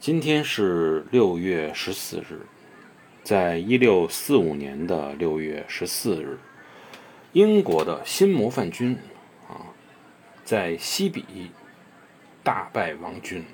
今天是六月十四日在一六四五年的六月十四日英国的新模范军啊在西比大败王军。